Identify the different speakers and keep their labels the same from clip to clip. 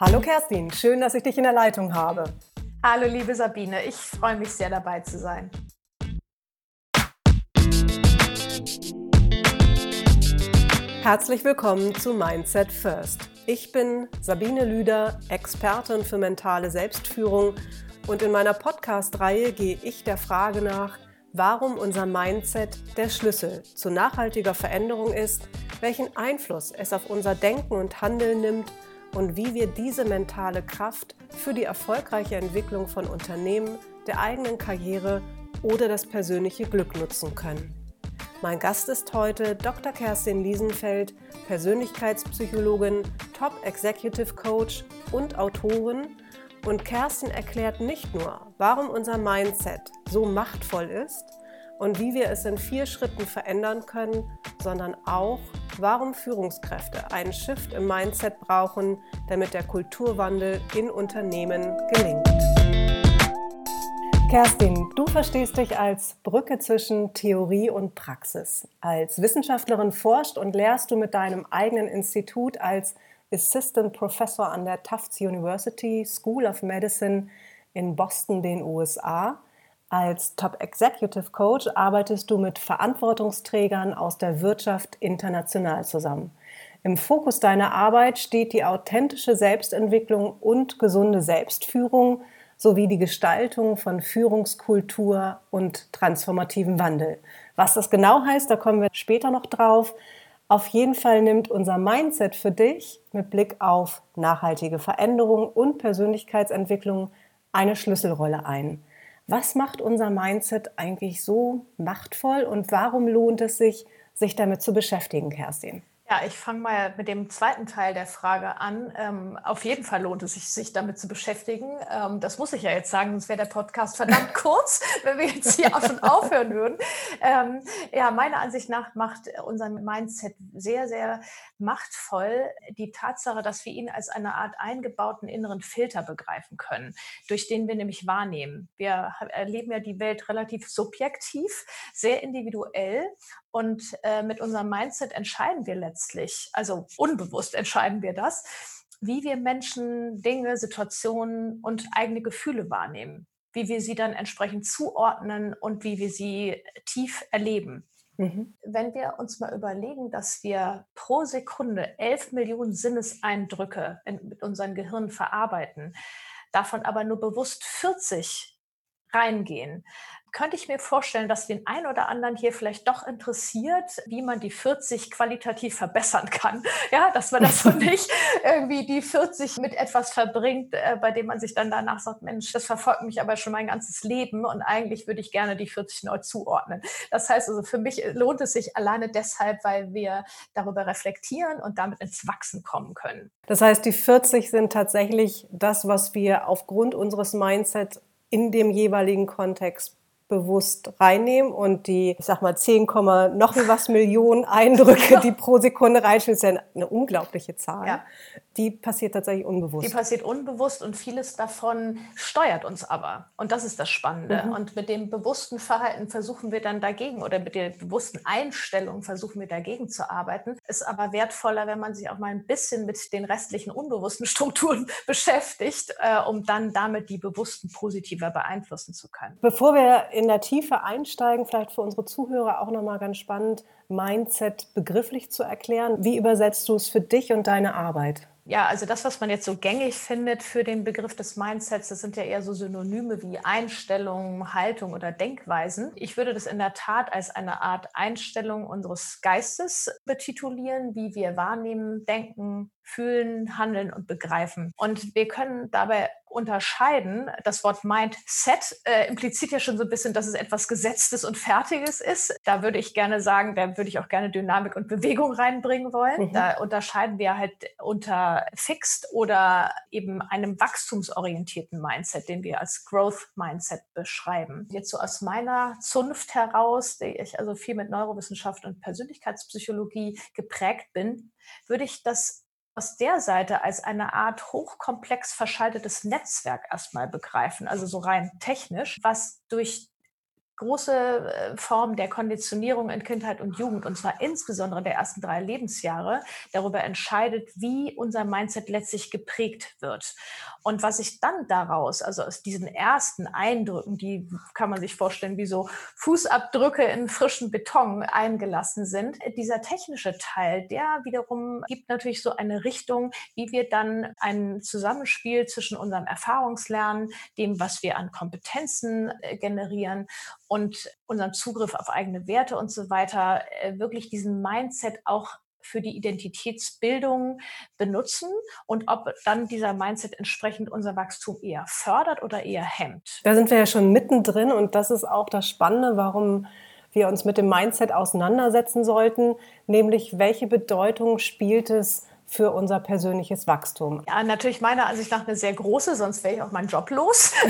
Speaker 1: Hallo Kerstin, schön, dass ich dich in der Leitung habe.
Speaker 2: Hallo liebe Sabine, ich freue mich sehr dabei zu sein.
Speaker 1: Herzlich willkommen zu Mindset First. Ich bin Sabine Lüder, Expertin für mentale Selbstführung und in meiner Podcast-Reihe gehe ich der Frage nach, warum unser Mindset der Schlüssel zu nachhaltiger Veränderung ist, welchen Einfluss es auf unser Denken und Handeln nimmt und wie wir diese mentale Kraft für die erfolgreiche Entwicklung von Unternehmen, der eigenen Karriere oder das persönliche Glück nutzen können. Mein Gast ist heute Dr. Kerstin Liesenfeld, Persönlichkeitspsychologin, Top Executive Coach und Autorin. Und Kerstin erklärt nicht nur, warum unser Mindset so machtvoll ist, und wie wir es in vier Schritten verändern können, sondern auch, warum Führungskräfte einen Shift im Mindset brauchen, damit der Kulturwandel in Unternehmen gelingt. Kerstin, du verstehst dich als Brücke zwischen Theorie und Praxis. Als Wissenschaftlerin forscht und lehrst du mit deinem eigenen Institut als Assistant Professor an der Tufts University School of Medicine in Boston, den USA als Top Executive Coach arbeitest du mit Verantwortungsträgern aus der Wirtschaft international zusammen. Im Fokus deiner Arbeit steht die authentische Selbstentwicklung und gesunde Selbstführung sowie die Gestaltung von Führungskultur und transformativem Wandel. Was das genau heißt, da kommen wir später noch drauf. Auf jeden Fall nimmt unser Mindset für dich mit Blick auf nachhaltige Veränderung und Persönlichkeitsentwicklung eine Schlüsselrolle ein. Was macht unser Mindset eigentlich so machtvoll und warum lohnt es sich, sich damit zu beschäftigen, Kerstin?
Speaker 2: Ja, ich fange mal mit dem zweiten Teil der Frage an. Ähm, auf jeden Fall lohnt es sich, sich damit zu beschäftigen. Ähm, das muss ich ja jetzt sagen, sonst wäre der Podcast verdammt kurz, wenn wir jetzt hier auch schon aufhören würden. Ähm, ja, meiner Ansicht nach macht unser Mindset sehr, sehr machtvoll die Tatsache, dass wir ihn als eine Art eingebauten inneren Filter begreifen können, durch den wir nämlich wahrnehmen. Wir erleben ja die Welt relativ subjektiv, sehr individuell und äh, mit unserem Mindset entscheiden wir letztlich, also unbewusst entscheiden wir das, wie wir Menschen, Dinge, Situationen und eigene Gefühle wahrnehmen, wie wir sie dann entsprechend zuordnen und wie wir sie tief erleben. Mhm. Wenn wir uns mal überlegen, dass wir pro Sekunde 11 Millionen Sinneseindrücke in, mit unserem Gehirn verarbeiten, davon aber nur bewusst 40 reingehen, könnte ich mir vorstellen, dass den einen oder anderen hier vielleicht doch interessiert, wie man die 40 qualitativ verbessern kann. Ja, dass man das so nicht irgendwie die 40 mit etwas verbringt, äh, bei dem man sich dann danach sagt, Mensch, das verfolgt mich aber schon mein ganzes Leben und eigentlich würde ich gerne die 40 neu zuordnen. Das heißt also, für mich lohnt es sich alleine deshalb, weil wir darüber reflektieren und damit ins Wachsen kommen können.
Speaker 1: Das heißt, die 40 sind tatsächlich das, was wir aufgrund unseres Mindsets in dem jeweiligen Kontext bewusst reinnehmen und die, ich sag mal, 10, noch was Millionen Eindrücke, die pro Sekunde reinspielen, ist ja eine unglaubliche Zahl. Ja. Die passiert tatsächlich unbewusst.
Speaker 2: Die passiert unbewusst und vieles davon steuert uns aber. Und das ist das Spannende. Mhm. Und mit dem bewussten Verhalten versuchen wir dann dagegen oder mit der bewussten Einstellung versuchen wir dagegen zu arbeiten. Ist aber wertvoller, wenn man sich auch mal ein bisschen mit den restlichen unbewussten Strukturen beschäftigt, äh, um dann damit die bewussten positiver beeinflussen zu können.
Speaker 1: Bevor wir in der Tiefe einsteigen, vielleicht für unsere Zuhörer auch nochmal ganz spannend, Mindset begrifflich zu erklären. Wie übersetzt du es für dich und deine Arbeit?
Speaker 2: Ja, also das, was man jetzt so gängig findet für den Begriff des Mindsets, das sind ja eher so Synonyme wie Einstellung, Haltung oder Denkweisen. Ich würde das in der Tat als eine Art Einstellung unseres Geistes betitulieren, wie wir wahrnehmen, denken, fühlen, handeln und begreifen. Und wir können dabei unterscheiden. Das Wort Mindset äh, impliziert ja schon so ein bisschen, dass es etwas Gesetztes und Fertiges ist. Da würde ich gerne sagen, da würde ich auch gerne Dynamik und Bewegung reinbringen wollen. Mhm. Da unterscheiden wir halt unter Fixed oder eben einem wachstumsorientierten Mindset, den wir als Growth Mindset beschreiben. Jetzt so aus meiner Zunft heraus, die ich also viel mit Neurowissenschaft und Persönlichkeitspsychologie geprägt bin, würde ich das aus der Seite als eine Art hochkomplex verschaltetes Netzwerk erstmal begreifen, also so rein technisch, was durch große äh, Form der Konditionierung in Kindheit und Jugend, und zwar insbesondere der ersten drei Lebensjahre, darüber entscheidet, wie unser Mindset letztlich geprägt wird. Und was sich dann daraus, also aus diesen ersten Eindrücken, die kann man sich vorstellen, wie so Fußabdrücke in frischen Beton eingelassen sind, dieser technische Teil, der wiederum gibt natürlich so eine Richtung, wie wir dann ein Zusammenspiel zwischen unserem Erfahrungslernen, dem, was wir an Kompetenzen äh, generieren und unserem Zugriff auf eigene Werte und so weiter, äh, wirklich diesen Mindset auch für die Identitätsbildung benutzen und ob dann dieser Mindset entsprechend unser Wachstum eher fördert oder eher hemmt.
Speaker 1: Da sind wir ja schon mittendrin und das ist auch das Spannende, warum wir uns mit dem Mindset auseinandersetzen sollten, nämlich welche Bedeutung spielt es für unser persönliches Wachstum?
Speaker 2: Ja, natürlich meiner Ansicht nach eine sehr große, sonst wäre ich auch meinen Job los.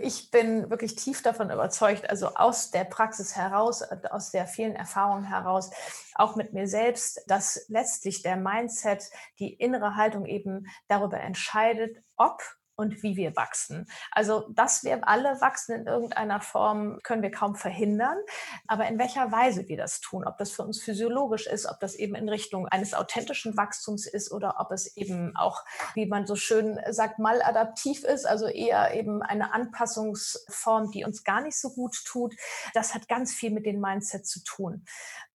Speaker 2: Ich bin wirklich tief davon überzeugt, also aus der Praxis heraus, aus der vielen Erfahrungen heraus, auch mit mir selbst, dass letztlich der Mindset, die innere Haltung eben darüber entscheidet, ob und wie wir wachsen. Also, dass wir alle wachsen in irgendeiner Form, können wir kaum verhindern. Aber in welcher Weise wir das tun, ob das für uns physiologisch ist, ob das eben in Richtung eines authentischen Wachstums ist oder ob es eben auch, wie man so schön sagt, maladaptiv ist, also eher eben eine Anpassungsform, die uns gar nicht so gut tut, das hat ganz viel mit dem Mindset zu tun.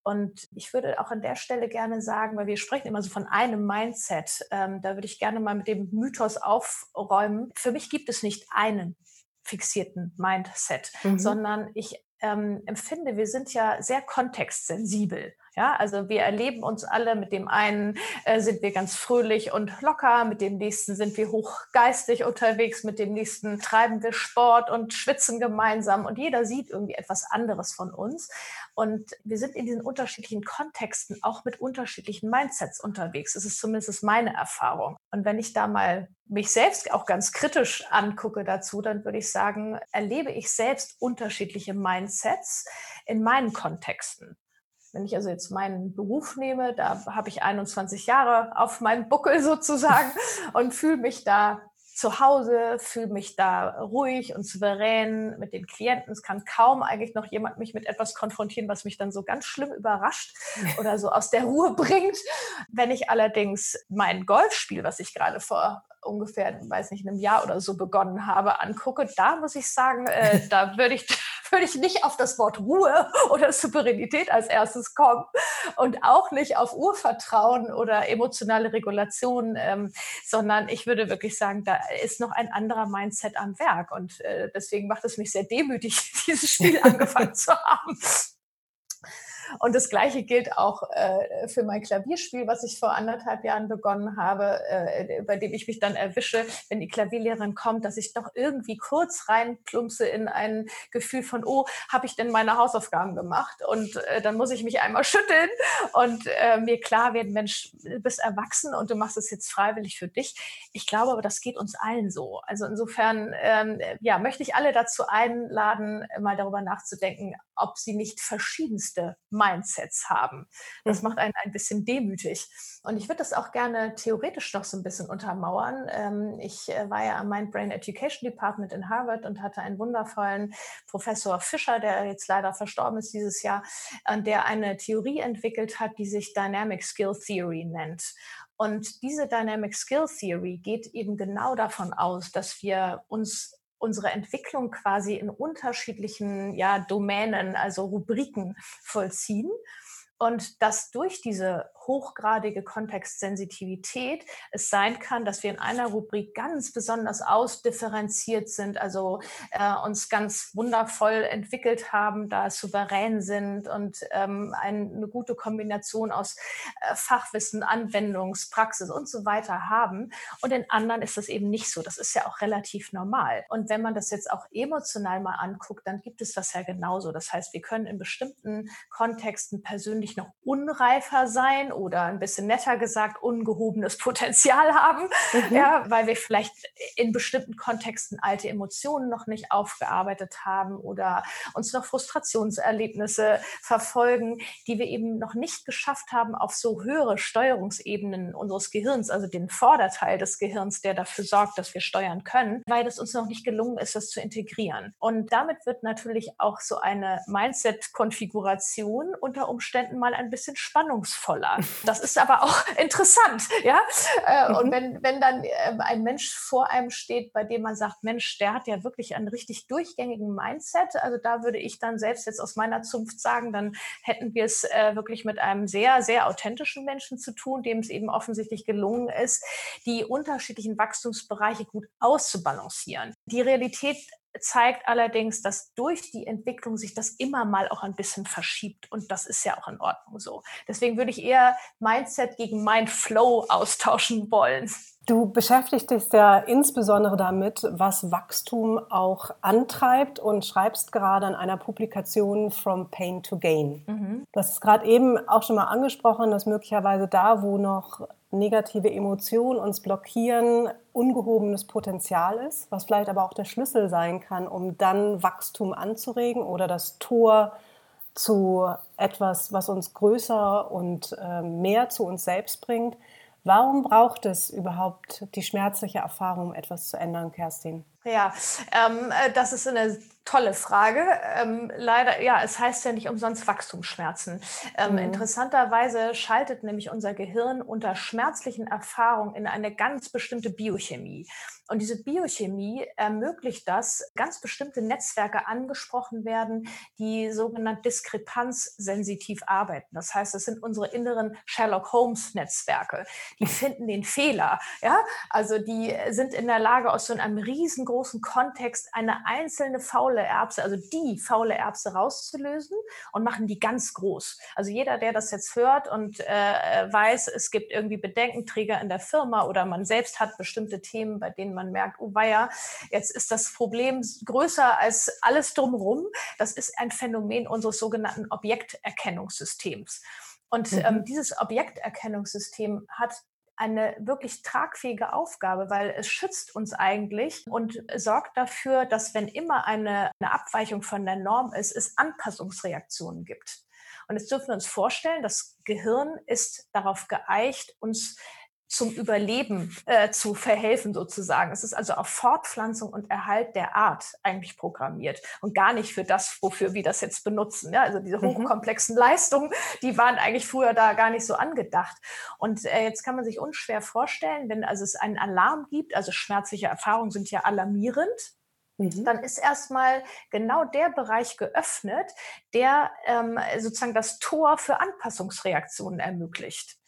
Speaker 2: Und ich würde auch an der Stelle gerne sagen, weil wir sprechen immer so von einem Mindset, ähm, da würde ich gerne mal mit dem Mythos aufräumen. Für mich gibt es nicht einen fixierten Mindset, mhm. sondern ich ähm, empfinde, wir sind ja sehr kontextsensibel. Ja, also wir erleben uns alle, mit dem einen äh, sind wir ganz fröhlich und locker, mit dem nächsten sind wir hochgeistig unterwegs, mit dem nächsten treiben wir Sport und schwitzen gemeinsam und jeder sieht irgendwie etwas anderes von uns. Und wir sind in diesen unterschiedlichen Kontexten auch mit unterschiedlichen Mindsets unterwegs. Das ist zumindest meine Erfahrung. Und wenn ich da mal mich selbst auch ganz kritisch angucke dazu, dann würde ich sagen, erlebe ich selbst unterschiedliche Mindsets in meinen Kontexten. Wenn ich also jetzt meinen Beruf nehme, da habe ich 21 Jahre auf meinem Buckel sozusagen und fühle mich da zu Hause, fühle mich da ruhig und souverän mit den Klienten. Es kann kaum eigentlich noch jemand mich mit etwas konfrontieren, was mich dann so ganz schlimm überrascht oder so aus der Ruhe bringt. Wenn ich allerdings mein Golfspiel, was ich gerade vor ungefähr, weiß nicht, einem Jahr oder so begonnen habe, angucke, da muss ich sagen, äh, da würde ich würde ich nicht auf das Wort Ruhe oder Souveränität als erstes kommen und auch nicht auf Urvertrauen oder emotionale Regulation, ähm, sondern ich würde wirklich sagen, da ist noch ein anderer Mindset am Werk und äh, deswegen macht es mich sehr demütig, dieses Spiel angefangen zu haben. Und das Gleiche gilt auch äh, für mein Klavierspiel, was ich vor anderthalb Jahren begonnen habe, äh, bei dem ich mich dann erwische, wenn die Klavierlehrerin kommt, dass ich doch irgendwie kurz reinplumpse in ein Gefühl von, oh, habe ich denn meine Hausaufgaben gemacht? Und äh, dann muss ich mich einmal schütteln und äh, mir klar werden, Mensch, du bist erwachsen und du machst es jetzt freiwillig für dich. Ich glaube aber, das geht uns allen so. Also insofern, ähm, ja, möchte ich alle dazu einladen, mal darüber nachzudenken, ob sie nicht verschiedenste Mindsets haben. Das macht einen ein bisschen demütig. Und ich würde das auch gerne theoretisch noch so ein bisschen untermauern. Ähm, ich äh, war ja am Mind Brain Education Department in Harvard und hatte einen wundervollen Professor Fischer, der jetzt leider verstorben ist dieses Jahr, der eine Theorie entwickelt hat, die sich Dynamic Skill Theory nennt. Und diese Dynamic Skill Theory geht eben genau davon aus, dass wir uns unsere Entwicklung quasi in unterschiedlichen ja, Domänen, also Rubriken vollziehen. Und dass durch diese hochgradige Kontextsensitivität es sein kann, dass wir in einer Rubrik ganz besonders ausdifferenziert sind, also äh, uns ganz wundervoll entwickelt haben, da souverän sind und ähm, ein, eine gute Kombination aus äh, Fachwissen, Anwendungspraxis und so weiter haben. Und in anderen ist das eben nicht so. Das ist ja auch relativ normal. Und wenn man das jetzt auch emotional mal anguckt, dann gibt es das ja genauso. Das heißt, wir können in bestimmten Kontexten persönlich noch unreifer sein oder ein bisschen netter gesagt ungehobenes Potenzial haben, mhm. ja, weil wir vielleicht in bestimmten Kontexten alte Emotionen noch nicht aufgearbeitet haben oder uns noch Frustrationserlebnisse verfolgen, die wir eben noch nicht geschafft haben auf so höhere Steuerungsebenen unseres Gehirns, also den Vorderteil des Gehirns, der dafür sorgt, dass wir steuern können, weil es uns noch nicht gelungen ist, das zu integrieren. Und damit wird natürlich auch so eine Mindset-Konfiguration unter Umständen mal ein bisschen spannungsvoller. Das ist aber auch interessant, ja. Äh, und mhm. wenn, wenn dann ähm, ein Mensch vor einem steht, bei dem man sagt, Mensch, der hat ja wirklich einen richtig durchgängigen Mindset. Also da würde ich dann selbst jetzt aus meiner Zunft sagen, dann hätten wir es äh, wirklich mit einem sehr, sehr authentischen Menschen zu tun, dem es eben offensichtlich gelungen ist, die unterschiedlichen Wachstumsbereiche gut auszubalancieren. Die Realität zeigt allerdings, dass durch die Entwicklung sich das immer mal auch ein bisschen verschiebt und das ist ja auch in Ordnung so. Deswegen würde ich eher Mindset gegen Mindflow austauschen wollen.
Speaker 1: Du beschäftigst dich ja insbesondere damit, was Wachstum auch antreibt und schreibst gerade an einer Publikation From Pain to Gain. Mhm. Du hast es gerade eben auch schon mal angesprochen, dass möglicherweise da, wo noch negative Emotionen uns blockieren, ungehobenes Potenzial ist, was vielleicht aber auch der Schlüssel sein kann, um dann Wachstum anzuregen oder das Tor zu etwas, was uns größer und äh, mehr zu uns selbst bringt. Warum braucht es überhaupt die schmerzliche Erfahrung, etwas zu ändern, Kerstin?
Speaker 2: Ja, ähm, äh, das ist eine tolle Frage. Ähm, leider, ja, es heißt ja nicht umsonst Wachstumsschmerzen. Ähm, mhm. Interessanterweise schaltet nämlich unser Gehirn unter schmerzlichen Erfahrungen in eine ganz bestimmte Biochemie. Und diese Biochemie ermöglicht das, ganz bestimmte Netzwerke angesprochen werden, die sogenannt diskrepanzsensitiv arbeiten. Das heißt, es sind unsere inneren Sherlock Holmes Netzwerke. Die finden den Fehler. Ja, also die sind in der Lage, aus so einem riesengroßen Kontext eine einzelne faule Erbse, also die faule Erbse rauszulösen und machen die ganz groß. Also jeder, der das jetzt hört und äh, weiß, es gibt irgendwie Bedenkenträger in der Firma oder man selbst hat bestimmte Themen, bei denen man merkt, oh weia, jetzt ist das Problem größer als alles drumherum. Das ist ein Phänomen unseres sogenannten Objekterkennungssystems. Und mhm. ähm, dieses Objekterkennungssystem hat eine wirklich tragfähige Aufgabe, weil es schützt uns eigentlich und sorgt dafür, dass wenn immer eine, eine Abweichung von der Norm ist, es Anpassungsreaktionen gibt. Und jetzt dürfen wir uns vorstellen, das Gehirn ist darauf geeicht, uns zum Überleben äh, zu verhelfen sozusagen. Es ist also auf Fortpflanzung und Erhalt der Art eigentlich programmiert und gar nicht für das, wofür wir das jetzt benutzen. Ja, also diese mhm. hochkomplexen. Leistungen, die waren eigentlich früher da gar nicht so angedacht. Und äh, jetzt kann man sich unschwer vorstellen, wenn also es einen Alarm gibt, also schmerzliche Erfahrungen sind ja alarmierend, mhm. dann ist erstmal genau der Bereich geöffnet, der ähm, sozusagen das Tor für Anpassungsreaktionen ermöglicht.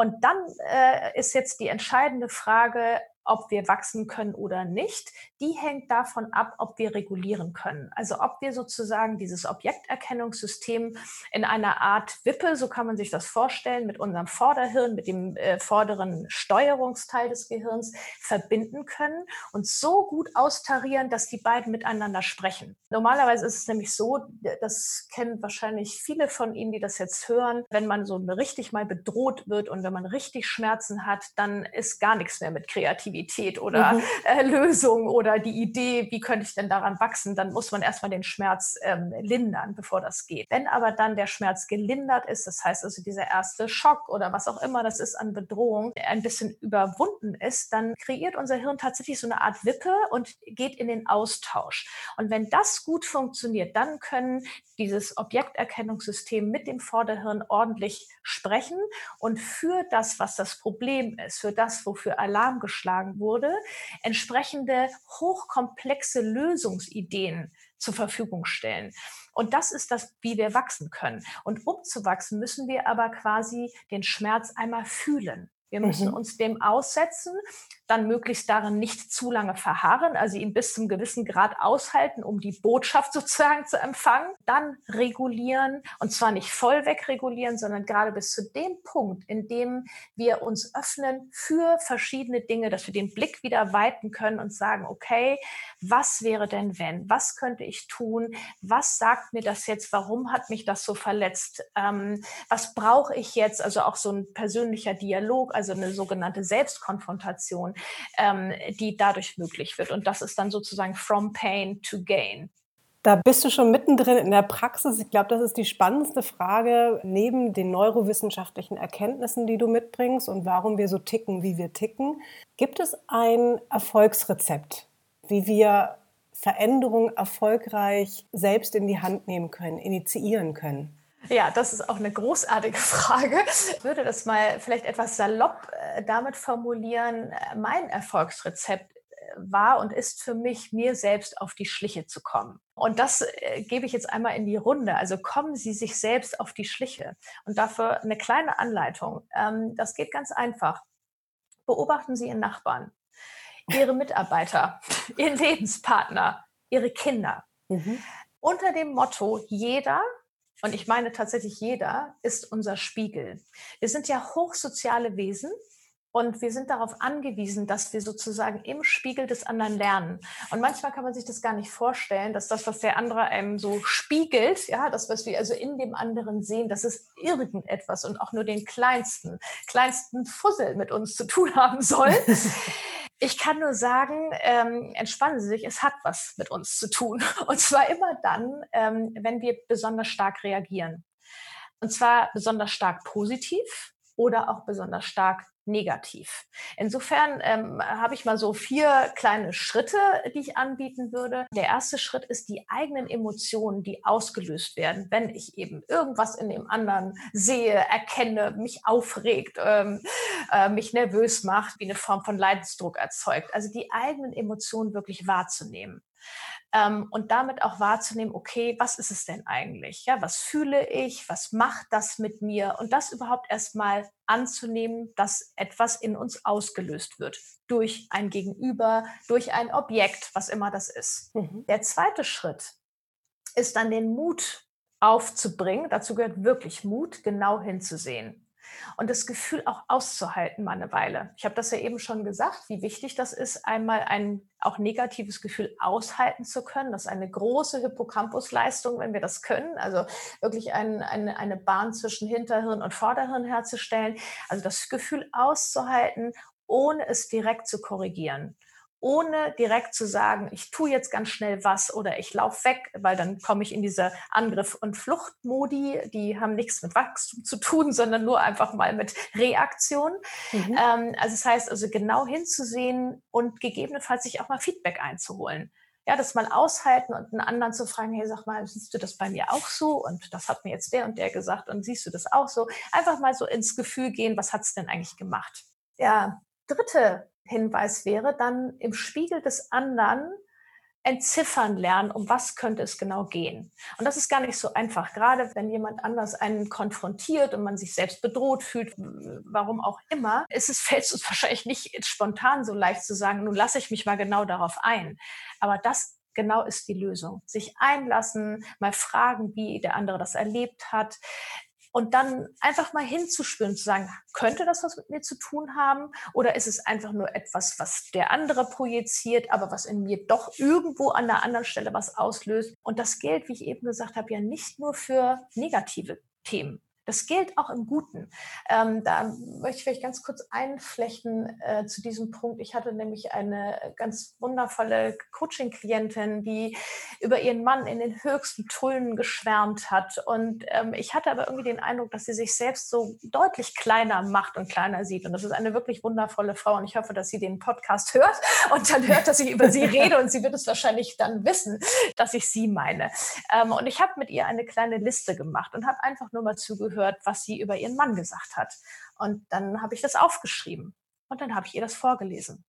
Speaker 2: Und dann äh, ist jetzt die entscheidende Frage, ob wir wachsen können oder nicht, die hängt davon ab, ob wir regulieren können. Also ob wir sozusagen dieses Objekterkennungssystem in einer Art Wippe, so kann man sich das vorstellen, mit unserem Vorderhirn, mit dem äh, vorderen Steuerungsteil des Gehirns verbinden können und so gut austarieren, dass die beiden miteinander sprechen. Normalerweise ist es nämlich so, das kennen wahrscheinlich viele von Ihnen, die das jetzt hören, wenn man so richtig mal bedroht wird und wenn man richtig Schmerzen hat, dann ist gar nichts mehr mit Kreativität Kreativität oder mhm. äh, Lösung oder die Idee, wie könnte ich denn daran wachsen, dann muss man erstmal den Schmerz ähm, lindern, bevor das geht. Wenn aber dann der Schmerz gelindert ist, das heißt also dieser erste Schock oder was auch immer das ist an Bedrohung, ein bisschen überwunden ist, dann kreiert unser Hirn tatsächlich so eine Art Wippe und geht in den Austausch. Und wenn das gut funktioniert, dann können dieses Objekterkennungssystem mit dem Vorderhirn ordentlich sprechen und für das, was das Problem ist, für das, wofür Alarm geschlagen vorgeschlagen wurde, entsprechende hochkomplexe Lösungsideen zur Verfügung stellen. Und das ist das, wie wir wachsen können. Und um zu wachsen, müssen wir aber quasi den Schmerz einmal fühlen. Wir müssen mhm. uns dem aussetzen, dann möglichst darin nicht zu lange verharren, also ihn bis zum gewissen Grad aushalten, um die Botschaft sozusagen zu empfangen, dann regulieren und zwar nicht voll wegregulieren, sondern gerade bis zu dem Punkt, in dem wir uns öffnen für verschiedene Dinge, dass wir den Blick wieder weiten können und sagen, okay, was wäre denn wenn? Was könnte ich tun? Was sagt mir das jetzt? Warum hat mich das so verletzt? Ähm, was brauche ich jetzt? Also auch so ein persönlicher Dialog, also eine sogenannte Selbstkonfrontation, ähm, die dadurch möglich wird. Und das ist dann sozusagen from pain to gain.
Speaker 1: Da bist du schon mittendrin in der Praxis. Ich glaube, das ist die spannendste Frage neben den neurowissenschaftlichen Erkenntnissen, die du mitbringst und warum wir so ticken, wie wir ticken. Gibt es ein Erfolgsrezept, wie wir Veränderungen erfolgreich selbst in die Hand nehmen können, initiieren können?
Speaker 2: Ja, das ist auch eine großartige Frage. Ich würde das mal vielleicht etwas salopp äh, damit formulieren. Mein Erfolgsrezept äh, war und ist für mich, mir selbst auf die Schliche zu kommen. Und das äh, gebe ich jetzt einmal in die Runde. Also kommen Sie sich selbst auf die Schliche. Und dafür eine kleine Anleitung. Ähm, das geht ganz einfach. Beobachten Sie Ihren Nachbarn, Ihre Mitarbeiter, Ihren Lebenspartner, Ihre Kinder. Mhm. Unter dem Motto, jeder und ich meine tatsächlich jeder, ist unser Spiegel. Wir sind ja hochsoziale Wesen und wir sind darauf angewiesen, dass wir sozusagen im Spiegel des anderen lernen. Und manchmal kann man sich das gar nicht vorstellen, dass das, was der andere einem so spiegelt, ja, das, was wir also in dem anderen sehen, dass es irgendetwas und auch nur den kleinsten, kleinsten Fussel mit uns zu tun haben soll. Ich kann nur sagen, ähm, entspannen Sie sich, es hat was mit uns zu tun. Und zwar immer dann, ähm, wenn wir besonders stark reagieren. Und zwar besonders stark positiv oder auch besonders stark negativ. Insofern ähm, habe ich mal so vier kleine Schritte, die ich anbieten würde. Der erste Schritt ist die eigenen Emotionen, die ausgelöst werden, wenn ich eben irgendwas in dem anderen sehe, erkenne, mich aufregt, ähm, äh, mich nervös macht, wie eine Form von Leidensdruck erzeugt. Also die eigenen Emotionen wirklich wahrzunehmen ähm, und damit auch wahrzunehmen, okay, was ist es denn eigentlich? Ja, was fühle ich? Was macht das mit mir? Und das überhaupt erstmal anzunehmen, dass etwas in uns ausgelöst wird durch ein Gegenüber, durch ein Objekt, was immer das ist. Mhm. Der zweite Schritt ist dann den Mut aufzubringen. Dazu gehört wirklich Mut, genau hinzusehen und das Gefühl auch auszuhalten mal eine Weile. Ich habe das ja eben schon gesagt, wie wichtig das ist, einmal ein auch negatives Gefühl aushalten zu können. Das ist eine große Hippocampusleistung, wenn wir das können. Also wirklich ein, eine, eine Bahn zwischen Hinterhirn und Vorderhirn herzustellen. Also das Gefühl auszuhalten, ohne es direkt zu korrigieren ohne direkt zu sagen, ich tue jetzt ganz schnell was oder ich laufe weg, weil dann komme ich in diese Angriff- und Fluchtmodi, die haben nichts mit Wachstum zu tun, sondern nur einfach mal mit Reaktion. Mhm. Ähm, also das heißt also genau hinzusehen und gegebenenfalls sich auch mal Feedback einzuholen. Ja, das mal aushalten und einen anderen zu fragen, hey, sag mal, siehst du das bei mir auch so? Und das hat mir jetzt der und der gesagt und siehst du das auch so? Einfach mal so ins Gefühl gehen, was hat es denn eigentlich gemacht? Der dritte Hinweis wäre, dann im Spiegel des anderen entziffern lernen, um was könnte es genau gehen. Und das ist gar nicht so einfach, gerade wenn jemand anders einen konfrontiert und man sich selbst bedroht fühlt, warum auch immer, ist es, fällt uns wahrscheinlich nicht spontan so leicht zu sagen, nun lasse ich mich mal genau darauf ein. Aber das genau ist die Lösung. Sich einlassen, mal fragen, wie der andere das erlebt hat, und dann einfach mal hinzuspüren, zu sagen, könnte das was mit mir zu tun haben? Oder ist es einfach nur etwas, was der andere projiziert, aber was in mir doch irgendwo an der anderen Stelle was auslöst? Und das gilt, wie ich eben gesagt habe, ja nicht nur für negative Themen. Das gilt auch im Guten. Ähm, da möchte ich vielleicht ganz kurz einflechten äh, zu diesem Punkt. Ich hatte nämlich eine ganz wundervolle Coaching-Klientin, die über ihren Mann in den höchsten Tullen geschwärmt hat. Und ähm, ich hatte aber irgendwie den Eindruck, dass sie sich selbst so deutlich kleiner macht und kleiner sieht. Und das ist eine wirklich wundervolle Frau. Und ich hoffe, dass sie den Podcast hört und dann hört, dass ich über sie rede. Und sie wird es wahrscheinlich dann wissen, dass ich sie meine. Ähm, und ich habe mit ihr eine kleine Liste gemacht und habe einfach nur mal zugehört gehört, was sie über ihren Mann gesagt hat. Und dann habe ich das aufgeschrieben und dann habe ich ihr das vorgelesen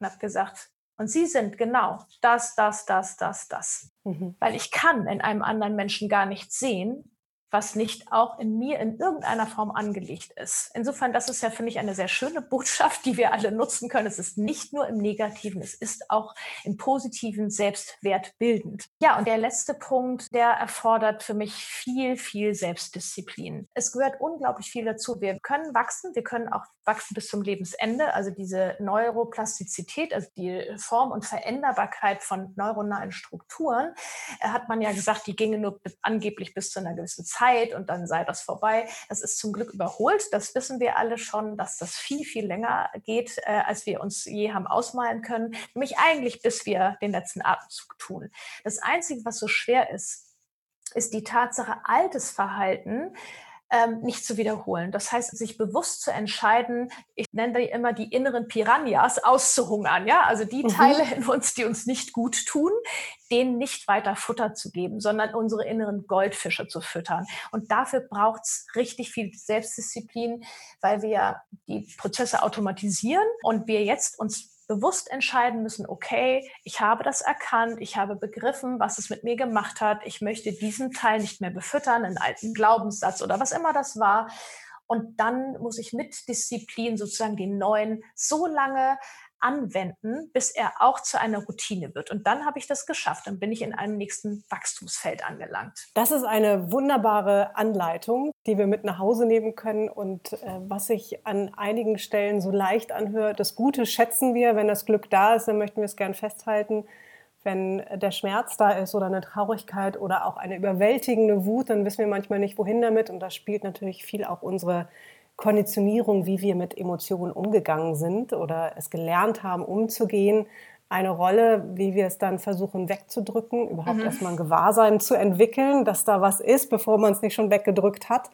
Speaker 2: und habe gesagt, und Sie sind genau das, das, das, das, das. Mhm. Weil ich kann in einem anderen Menschen gar nichts sehen, was nicht auch in mir in irgendeiner Form angelegt ist. Insofern, das ist ja, finde ich, eine sehr schöne Botschaft, die wir alle nutzen können. Es ist nicht nur im Negativen, es ist auch im Positiven selbstwertbildend. Ja, und der letzte Punkt, der erfordert für mich viel, viel Selbstdisziplin. Es gehört unglaublich viel dazu. Wir können wachsen, wir können auch wachsen bis zum Lebensende. Also diese Neuroplastizität, also die Form und Veränderbarkeit von neuronalen Strukturen, äh, hat man ja gesagt, die ginge nur angeblich bis zu einer gewissen Zeit und dann sei das vorbei. Das ist zum Glück überholt. Das wissen wir alle schon, dass das viel, viel länger geht, äh, als wir uns je haben ausmalen können. Nämlich eigentlich, bis wir den letzten Atemzug tun. Das Einzige, was so schwer ist, ist die Tatsache, altes Verhalten ähm, nicht zu wiederholen. Das heißt, sich bewusst zu entscheiden, ich nenne die immer die inneren Piranhas auszuhungern, ja, also die mhm. Teile in uns, die uns nicht gut tun, denen nicht weiter Futter zu geben, sondern unsere inneren Goldfische zu füttern. Und dafür braucht es richtig viel Selbstdisziplin, weil wir die Prozesse automatisieren und wir jetzt uns bewusst entscheiden müssen, okay, ich habe das erkannt, ich habe begriffen, was es mit mir gemacht hat, ich möchte diesen Teil nicht mehr befüttern, einen alten Glaubenssatz oder was immer das war. Und dann muss ich mit Disziplin sozusagen den neuen so lange anwenden, bis er auch zu einer Routine wird. Und dann habe ich das geschafft. Dann bin ich in einem nächsten Wachstumsfeld angelangt.
Speaker 1: Das ist eine wunderbare Anleitung, die wir mit nach Hause nehmen können. Und äh, was sich an einigen Stellen so leicht anhört, das Gute schätzen wir. Wenn das Glück da ist, dann möchten wir es gern festhalten. Wenn der Schmerz da ist oder eine Traurigkeit oder auch eine überwältigende Wut, dann wissen wir manchmal nicht, wohin damit. Und da spielt natürlich viel auch unsere Konditionierung, wie wir mit Emotionen umgegangen sind oder es gelernt haben, umzugehen, eine Rolle, wie wir es dann versuchen wegzudrücken, überhaupt mhm. erstmal ein Gewahrsein zu entwickeln, dass da was ist, bevor man es nicht schon weggedrückt hat.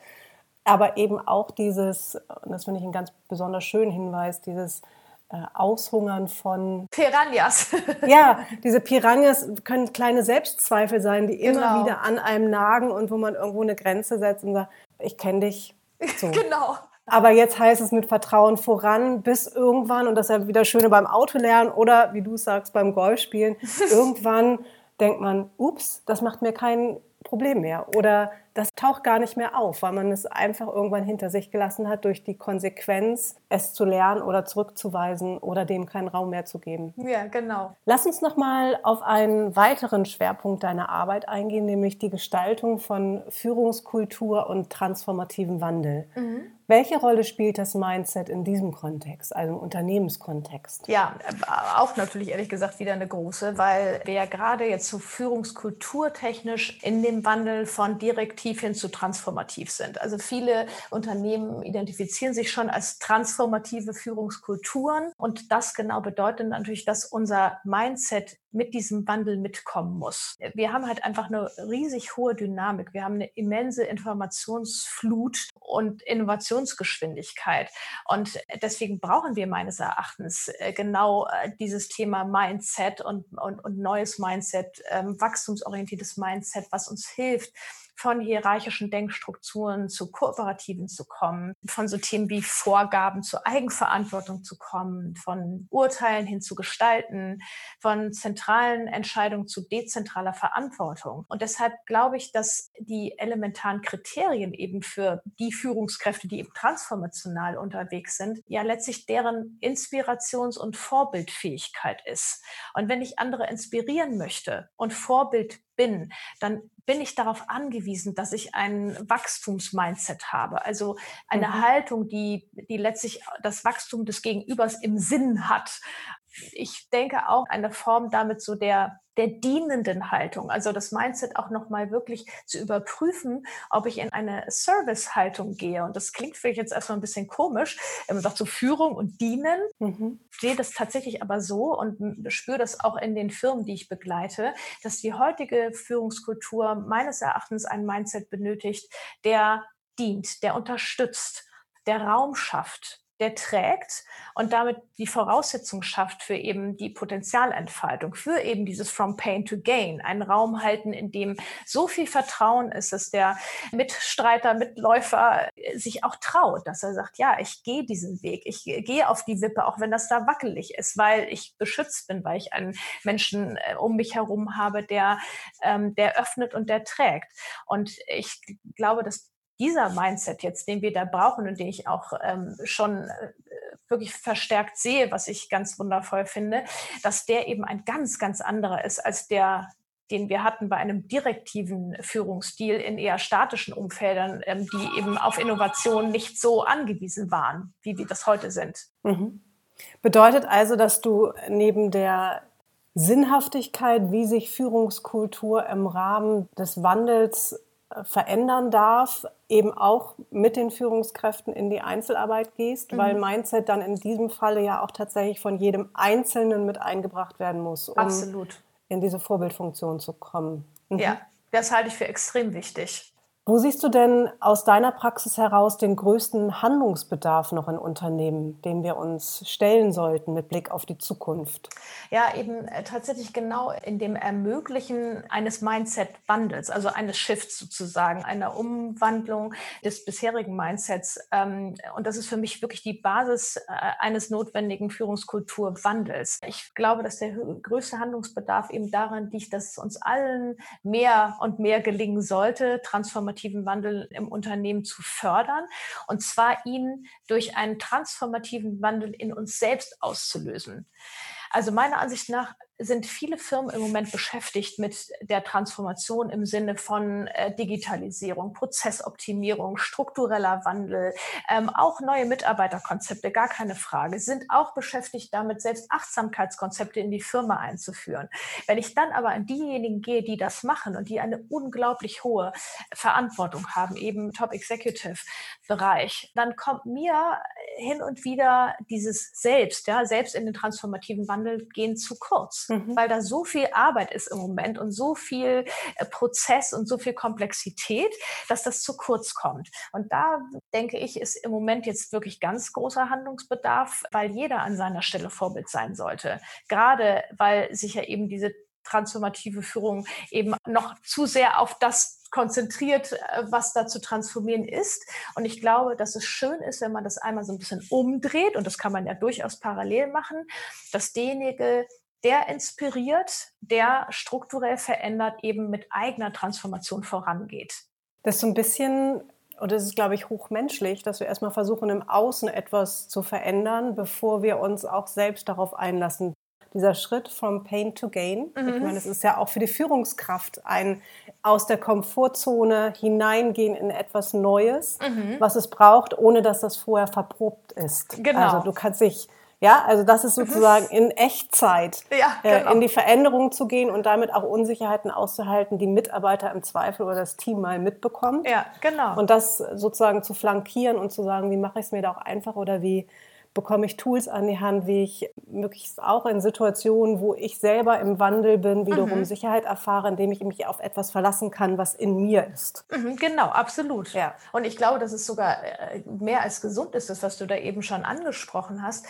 Speaker 1: Aber eben auch dieses, und das finde ich einen ganz besonders schönen Hinweis, dieses äh, Aushungern von
Speaker 2: Piranhas.
Speaker 1: ja, diese Piranhas können kleine Selbstzweifel sein, die immer genau. wieder an einem nagen und wo man irgendwo eine Grenze setzt und sagt, ich kenne dich.
Speaker 2: So. genau.
Speaker 1: Aber jetzt heißt es mit Vertrauen voran, bis irgendwann, und das ist ja wieder schöne beim Autolernen oder wie du sagst, beim Golfspielen, irgendwann denkt man, ups, das macht mir kein Problem mehr. Oder das taucht gar nicht mehr auf, weil man es einfach irgendwann hinter sich gelassen hat durch die Konsequenz, es zu lernen oder zurückzuweisen oder dem keinen Raum mehr zu geben.
Speaker 2: Ja, genau.
Speaker 1: Lass uns noch mal auf einen weiteren Schwerpunkt deiner Arbeit eingehen, nämlich die Gestaltung von Führungskultur und transformativem Wandel. Mhm. Welche Rolle spielt das Mindset in diesem Kontext, also im Unternehmenskontext?
Speaker 2: Ja, auch natürlich ehrlich gesagt wieder eine große, weil wir ja gerade jetzt so führungskulturtechnisch in dem Wandel von direktiv hin zu transformativ sind. Also viele Unternehmen identifizieren sich schon als transformative Führungskulturen und das genau bedeutet natürlich, dass unser Mindset mit diesem Wandel mitkommen muss. Wir haben halt einfach eine riesig hohe Dynamik. Wir haben eine immense Informationsflut und Innovationsgeschwindigkeit. Und deswegen brauchen wir meines Erachtens äh, genau äh, dieses Thema Mindset und, und, und neues Mindset, ähm, wachstumsorientiertes Mindset, was uns hilft, von hierarchischen Denkstrukturen zu kooperativen zu kommen, von so Themen wie Vorgaben zu Eigenverantwortung zu kommen, von Urteilen hin zu Gestalten, von zentralen Entscheidungen zu dezentraler Verantwortung. Und deshalb glaube ich, dass die elementaren Kriterien eben für die Führungskräfte, die eben transformational unterwegs sind, ja letztlich deren Inspirations- und Vorbildfähigkeit ist. Und wenn ich andere inspirieren möchte und Vorbild bin, dann bin ich darauf angewiesen, dass ich ein Wachstumsmindset habe. Also eine mhm. Haltung, die, die letztlich das Wachstum des Gegenübers im Sinn hat. Ich denke auch eine Form damit so der der dienenden Haltung, also das Mindset auch nochmal wirklich zu überprüfen, ob ich in eine Service-Haltung gehe. Und das klingt vielleicht jetzt erstmal ein bisschen komisch, wenn man sagt so Führung und Dienen. Mhm. Ich sehe das tatsächlich aber so und spüre das auch in den Firmen, die ich begleite, dass die heutige Führungskultur meines Erachtens ein Mindset benötigt, der dient, der unterstützt, der Raum schafft, der trägt und damit die Voraussetzung schafft für eben die Potenzialentfaltung, für eben dieses From Pain to Gain, einen Raum halten, in dem so viel Vertrauen ist, dass der Mitstreiter, Mitläufer sich auch traut, dass er sagt, ja, ich gehe diesen Weg, ich gehe auf die Wippe, auch wenn das da wackelig ist, weil ich beschützt bin, weil ich einen Menschen äh, um mich herum habe, der, ähm, der öffnet und der trägt. Und ich glaube, dass dieser Mindset jetzt, den wir da brauchen und den ich auch ähm, schon äh, wirklich verstärkt sehe, was ich ganz wundervoll finde, dass der eben ein ganz, ganz anderer ist als der, den wir hatten bei einem direktiven Führungsstil in eher statischen Umfeldern, ähm, die eben auf Innovation nicht so angewiesen waren, wie wir das heute sind.
Speaker 1: Mhm. Bedeutet also, dass du neben der Sinnhaftigkeit, wie sich Führungskultur im Rahmen des Wandels verändern darf, eben auch mit den Führungskräften in die Einzelarbeit gehst, mhm. weil Mindset dann in diesem Falle ja auch tatsächlich von jedem Einzelnen mit eingebracht werden muss, um Absolut. in diese Vorbildfunktion zu kommen.
Speaker 2: Mhm. Ja, das halte ich für extrem wichtig.
Speaker 1: Wo siehst du denn aus deiner Praxis heraus den größten Handlungsbedarf noch in Unternehmen, dem wir uns stellen sollten mit Blick auf die Zukunft?
Speaker 2: Ja, eben äh, tatsächlich genau in dem Ermöglichen eines Mindset-Wandels, also eines Shifts sozusagen, einer Umwandlung des bisherigen Mindsets. Ähm, und das ist für mich wirklich die Basis äh, eines notwendigen Führungskulturwandels. Ich glaube, dass der größte Handlungsbedarf eben darin liegt, dass es uns allen mehr und mehr gelingen sollte, transformativ transformativen Wandel im Unternehmen zu fördern. Und zwar ihn durch einen transformativen Wandel in uns selbst auszulösen. Also meiner Ansicht nach sind viele Firmen im Moment beschäftigt mit der Transformation im Sinne von äh, Digitalisierung, Prozessoptimierung, struktureller Wandel, ähm, auch neue Mitarbeiterkonzepte, gar keine Frage, sind auch beschäftigt damit, selbst Achtsamkeitskonzepte in die Firma einzuführen. Wenn ich dann aber an diejenigen gehe, die das machen und die eine unglaublich hohe Verantwortung haben, eben Top Executive Bereich, dann kommt mir hin und wieder dieses Selbst, ja, selbst in den transformativen Wandel gehen zu kurz mhm. weil da so viel Arbeit ist im Moment und so viel äh, Prozess und so viel Komplexität, dass das zu kurz kommt. Und da denke ich, ist im Moment jetzt wirklich ganz großer Handlungsbedarf, weil jeder an seiner Stelle Vorbild sein sollte. Gerade weil sich ja eben diese transformative Führung eben noch zu sehr auf das konzentriert, äh, was da zu transformieren ist. Und ich glaube, dass es schön ist, wenn man das einmal so ein bisschen umdreht, und das kann man ja durchaus parallel machen, dass derjenige, der inspiriert, der strukturell verändert, eben mit eigener Transformation vorangeht.
Speaker 1: Das ist so ein bisschen, und das ist, glaube ich, hochmenschlich, dass wir erstmal versuchen, im Außen etwas zu verändern, bevor wir uns auch selbst darauf einlassen. Dieser Schritt from pain to gain, mhm. ich meine, es ist ja auch für die Führungskraft ein aus der Komfortzone hineingehen in etwas Neues, mhm. was es braucht, ohne dass das vorher verprobt ist. Genau. Also du kannst dich ja, also das ist sozusagen in Echtzeit ja, genau. äh, in die Veränderung zu gehen und damit auch Unsicherheiten auszuhalten, die Mitarbeiter im Zweifel oder das Team mal mitbekommen.
Speaker 2: Ja, genau.
Speaker 1: Und das sozusagen zu flankieren und zu sagen, wie mache ich es mir da auch einfach oder wie bekomme ich Tools an die Hand, wie ich möglichst auch in Situationen, wo ich selber im Wandel bin, wiederum mhm. Sicherheit erfahre, indem ich mich auf etwas verlassen kann, was in mir ist.
Speaker 2: Mhm, genau, absolut. Ja. Und ich glaube, dass es sogar äh, mehr als gesund ist, das, was du da eben schon angesprochen hast,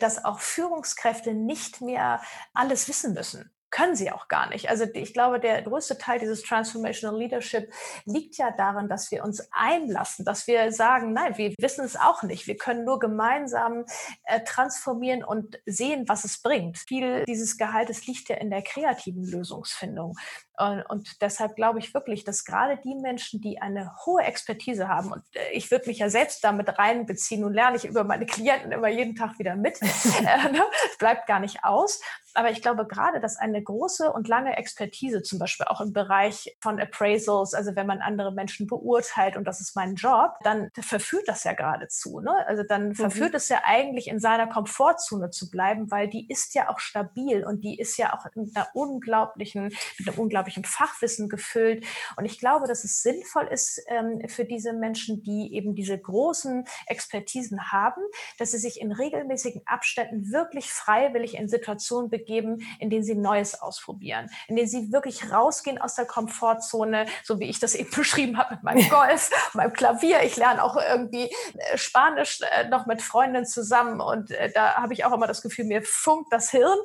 Speaker 2: dass auch Führungskräfte nicht mehr alles wissen müssen können sie auch gar nicht. Also ich glaube, der größte Teil dieses Transformational Leadership liegt ja darin, dass wir uns einlassen, dass wir sagen, nein, wir wissen es auch nicht. Wir können nur gemeinsam äh, transformieren und sehen, was es bringt. Viel dieses Gehaltes liegt ja in der kreativen Lösungsfindung. Und, deshalb glaube ich wirklich, dass gerade die Menschen, die eine hohe Expertise haben, und äh, ich würde mich ja selbst damit reinbeziehen und lerne ich über meine Klienten immer jeden Tag wieder mit, äh, ne? bleibt gar nicht aus. Aber ich glaube gerade, dass eine große und lange Expertise, zum Beispiel auch im Bereich von Appraisals, also wenn man andere Menschen beurteilt und das ist mein Job, dann verführt das ja geradezu. Ne? Also dann mhm. verführt es ja eigentlich in seiner Komfortzone zu bleiben, weil die ist ja auch stabil und die ist ja auch mit einer unglaublichen, mit einem unglaublichen unglaublichen Fachwissen gefüllt. Und ich glaube, dass es sinnvoll ist ähm, für diese Menschen, die eben diese großen Expertisen haben, dass sie sich in regelmäßigen Abständen wirklich freiwillig in Situationen begeben, in denen sie Neues ausprobieren, in denen sie wirklich rausgehen aus der Komfortzone, so wie ich das eben beschrieben habe mit meinem Golf, meinem Klavier. Ich lerne auch irgendwie äh, Spanisch äh, noch mit Freundinnen zusammen und äh, da habe ich auch immer das Gefühl, mir funkt das Hirn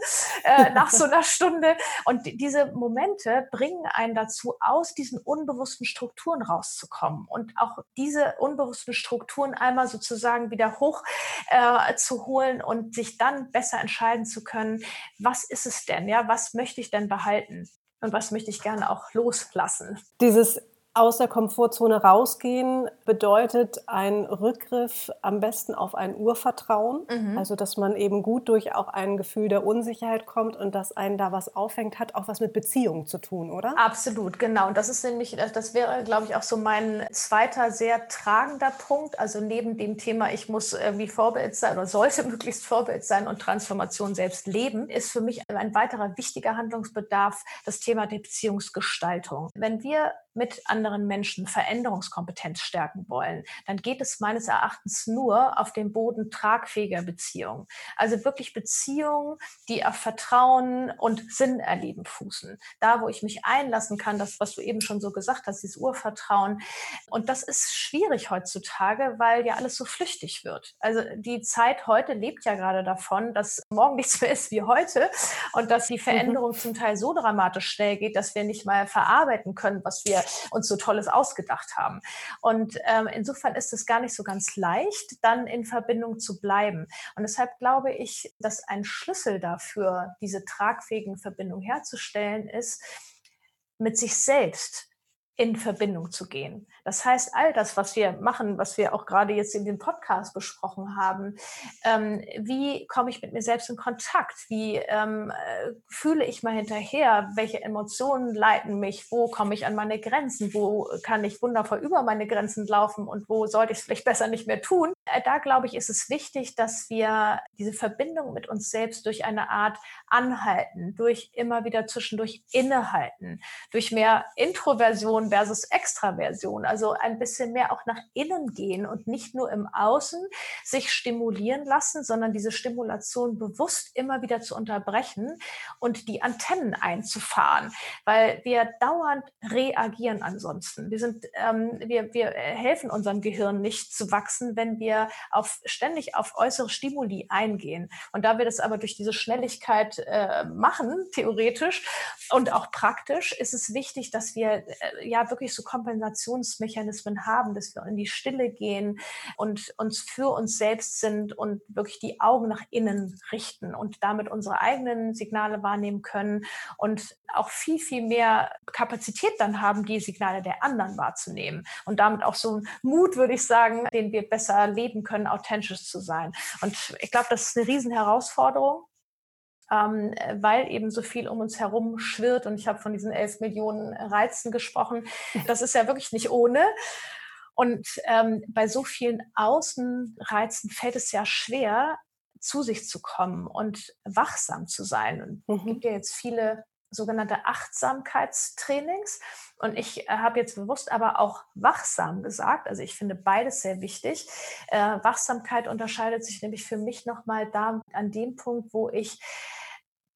Speaker 2: nach so einer Stunde. Und diese Momente bringen einen dazu, aus diesen unbewussten Strukturen rauszukommen und auch diese unbewussten Strukturen einmal sozusagen wieder hoch äh, zu holen und sich dann besser entscheiden zu können, was ist es denn, ja, was möchte ich denn behalten? Und was möchte ich gerne auch loslassen?
Speaker 1: Dieses aus der Komfortzone rausgehen bedeutet ein Rückgriff am besten auf ein Urvertrauen. Mhm. Also, dass man eben gut durch auch ein Gefühl der Unsicherheit kommt und dass einen da was aufhängt, hat auch was mit Beziehungen zu tun, oder?
Speaker 2: Absolut, genau. Und das ist nämlich, das wäre, glaube ich, auch so mein zweiter sehr tragender Punkt. Also, neben dem Thema, ich muss irgendwie Vorbild sein oder sollte möglichst Vorbild sein und Transformation selbst leben, ist für mich ein weiterer wichtiger Handlungsbedarf das Thema der Beziehungsgestaltung. Wenn wir mit anderen Menschen Veränderungskompetenz stärken wollen, dann geht es meines Erachtens nur auf dem Boden tragfähiger Beziehungen. Also wirklich Beziehungen, die auf Vertrauen und Sinn erleben fußen. Da, wo ich mich einlassen kann, das, was du eben schon so gesagt hast, dieses Urvertrauen. Und das ist schwierig heutzutage, weil ja alles so flüchtig wird. Also die Zeit heute lebt ja gerade davon, dass morgen nichts mehr ist wie heute und dass die mhm. Veränderung mhm. zum Teil so dramatisch schnell geht, dass wir nicht mal verarbeiten können, was wir uns so Tolles ausgedacht haben. Und ähm, insofern ist es gar nicht so ganz leicht, dann in Verbindung zu bleiben. Und deshalb glaube ich, dass ein Schlüssel dafür, diese tragfähigen Verbindungen herzustellen, ist, mit sich selbst in Verbindung zu gehen. Das heißt, all das, was wir machen, was wir auch gerade jetzt in dem Podcast besprochen haben, ähm, wie komme ich mit mir selbst in Kontakt? Wie ähm, äh, fühle ich mal hinterher? Welche Emotionen leiten mich? Wo komme ich an meine Grenzen? Wo kann ich wundervoll über meine Grenzen laufen und wo sollte ich es vielleicht besser nicht mehr tun? Äh, da glaube ich, ist es wichtig, dass wir diese Verbindung mit uns selbst durch eine Art Anhalten, durch immer wieder zwischendurch innehalten, durch mehr Introversion versus Extraversion also ein bisschen mehr auch nach innen gehen und nicht nur im Außen sich stimulieren lassen, sondern diese Stimulation bewusst immer wieder zu unterbrechen und die Antennen einzufahren, weil wir dauernd reagieren ansonsten. Wir sind, ähm, wir, wir helfen unserem Gehirn nicht zu wachsen, wenn wir auf, ständig auf äußere Stimuli eingehen. Und da wir das aber durch diese Schnelligkeit äh, machen, theoretisch und auch praktisch, ist es wichtig, dass wir äh, ja wirklich so Kompensations Schutzmechanismen haben, dass wir in die Stille gehen und uns für uns selbst sind und wirklich die Augen nach innen richten und damit unsere eigenen Signale wahrnehmen können und auch viel, viel mehr Kapazität dann haben, die Signale der anderen wahrzunehmen und damit auch so einen Mut, würde ich sagen, den wir besser leben können, authentisch zu sein. Und ich glaube, das ist eine Riesenherausforderung ähm, weil eben so viel um uns herum schwirrt. Und ich habe von diesen elf Millionen Reizen gesprochen. Das ist ja wirklich nicht ohne. Und ähm, bei so vielen Außenreizen fällt es ja schwer, zu sich zu kommen und wachsam zu sein. Und es mhm. gibt ja jetzt viele sogenannte Achtsamkeitstrainings. Und ich äh, habe jetzt bewusst aber auch wachsam gesagt. Also ich finde beides sehr wichtig. Äh, Wachsamkeit unterscheidet sich nämlich für mich nochmal da an dem Punkt, wo ich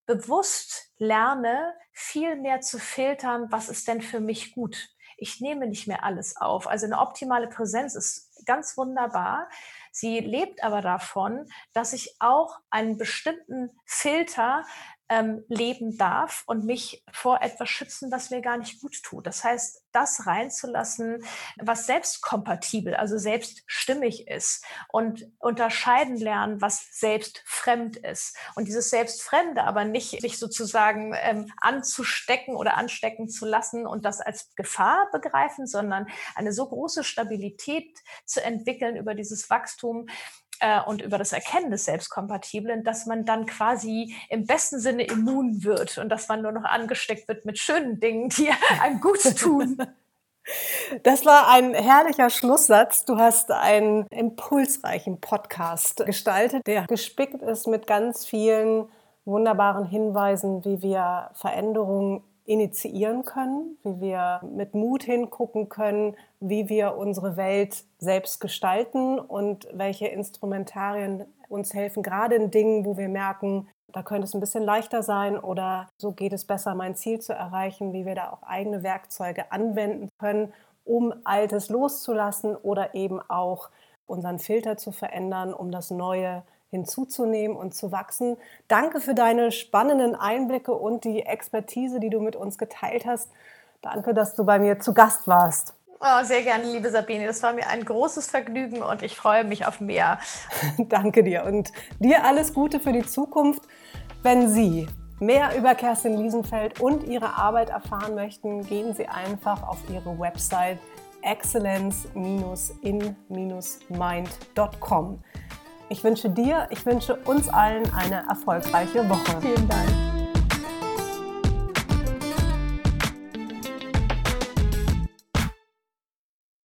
Speaker 2: bewusst lerne, viel mehr zu filtern, was ist denn für mich gut. Ich nehme nicht mehr alles auf. Also eine optimale Präsenz ist ganz wunderbar. Sie lebt aber davon, dass ich auch einen bestimmten Filter ähm, leben darf und mich vor etwas schützen, was mir gar nicht gut tut. Das heißt, das reinzulassen, was selbstkompatibel, also selbststimmig ist und unterscheiden lernen, was selbstfremd ist. Und dieses Selbstfremde aber nicht sich sozusagen ähm, anzustecken oder anstecken zu lassen und das als Gefahr begreifen, sondern eine so große Stabilität zu entwickeln über dieses Wachstum, äh, und über das Erkennen des Selbstkompatiblen, dass man dann quasi im besten Sinne immun wird und dass man nur noch angesteckt wird mit schönen Dingen, die einem gut tun.
Speaker 1: Das war ein herrlicher Schlusssatz. Du hast einen impulsreichen Podcast gestaltet, der gespickt ist mit ganz vielen wunderbaren Hinweisen, wie wir Veränderungen initiieren können, wie wir mit Mut hingucken können, wie wir unsere Welt selbst gestalten und welche Instrumentarien uns helfen, gerade in Dingen, wo wir merken, da könnte es ein bisschen leichter sein oder so geht es besser, mein Ziel zu erreichen, wie wir da auch eigene Werkzeuge anwenden können, um Altes loszulassen oder eben auch unseren Filter zu verändern, um das Neue hinzuzunehmen und zu wachsen. Danke für deine spannenden Einblicke und die Expertise, die du mit uns geteilt hast. Danke, dass du bei mir zu Gast warst.
Speaker 2: Oh, sehr gerne, liebe Sabine. Das war mir ein großes Vergnügen und ich freue mich auf mehr.
Speaker 1: Danke dir und dir alles Gute für die Zukunft. Wenn Sie mehr über Kerstin Liesenfeld und ihre Arbeit erfahren möchten, gehen Sie einfach auf ihre Website excellence-in-mind.com. Ich wünsche dir, ich wünsche uns allen eine erfolgreiche Woche.
Speaker 2: Vielen Dank.